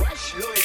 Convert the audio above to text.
Fresh Louis.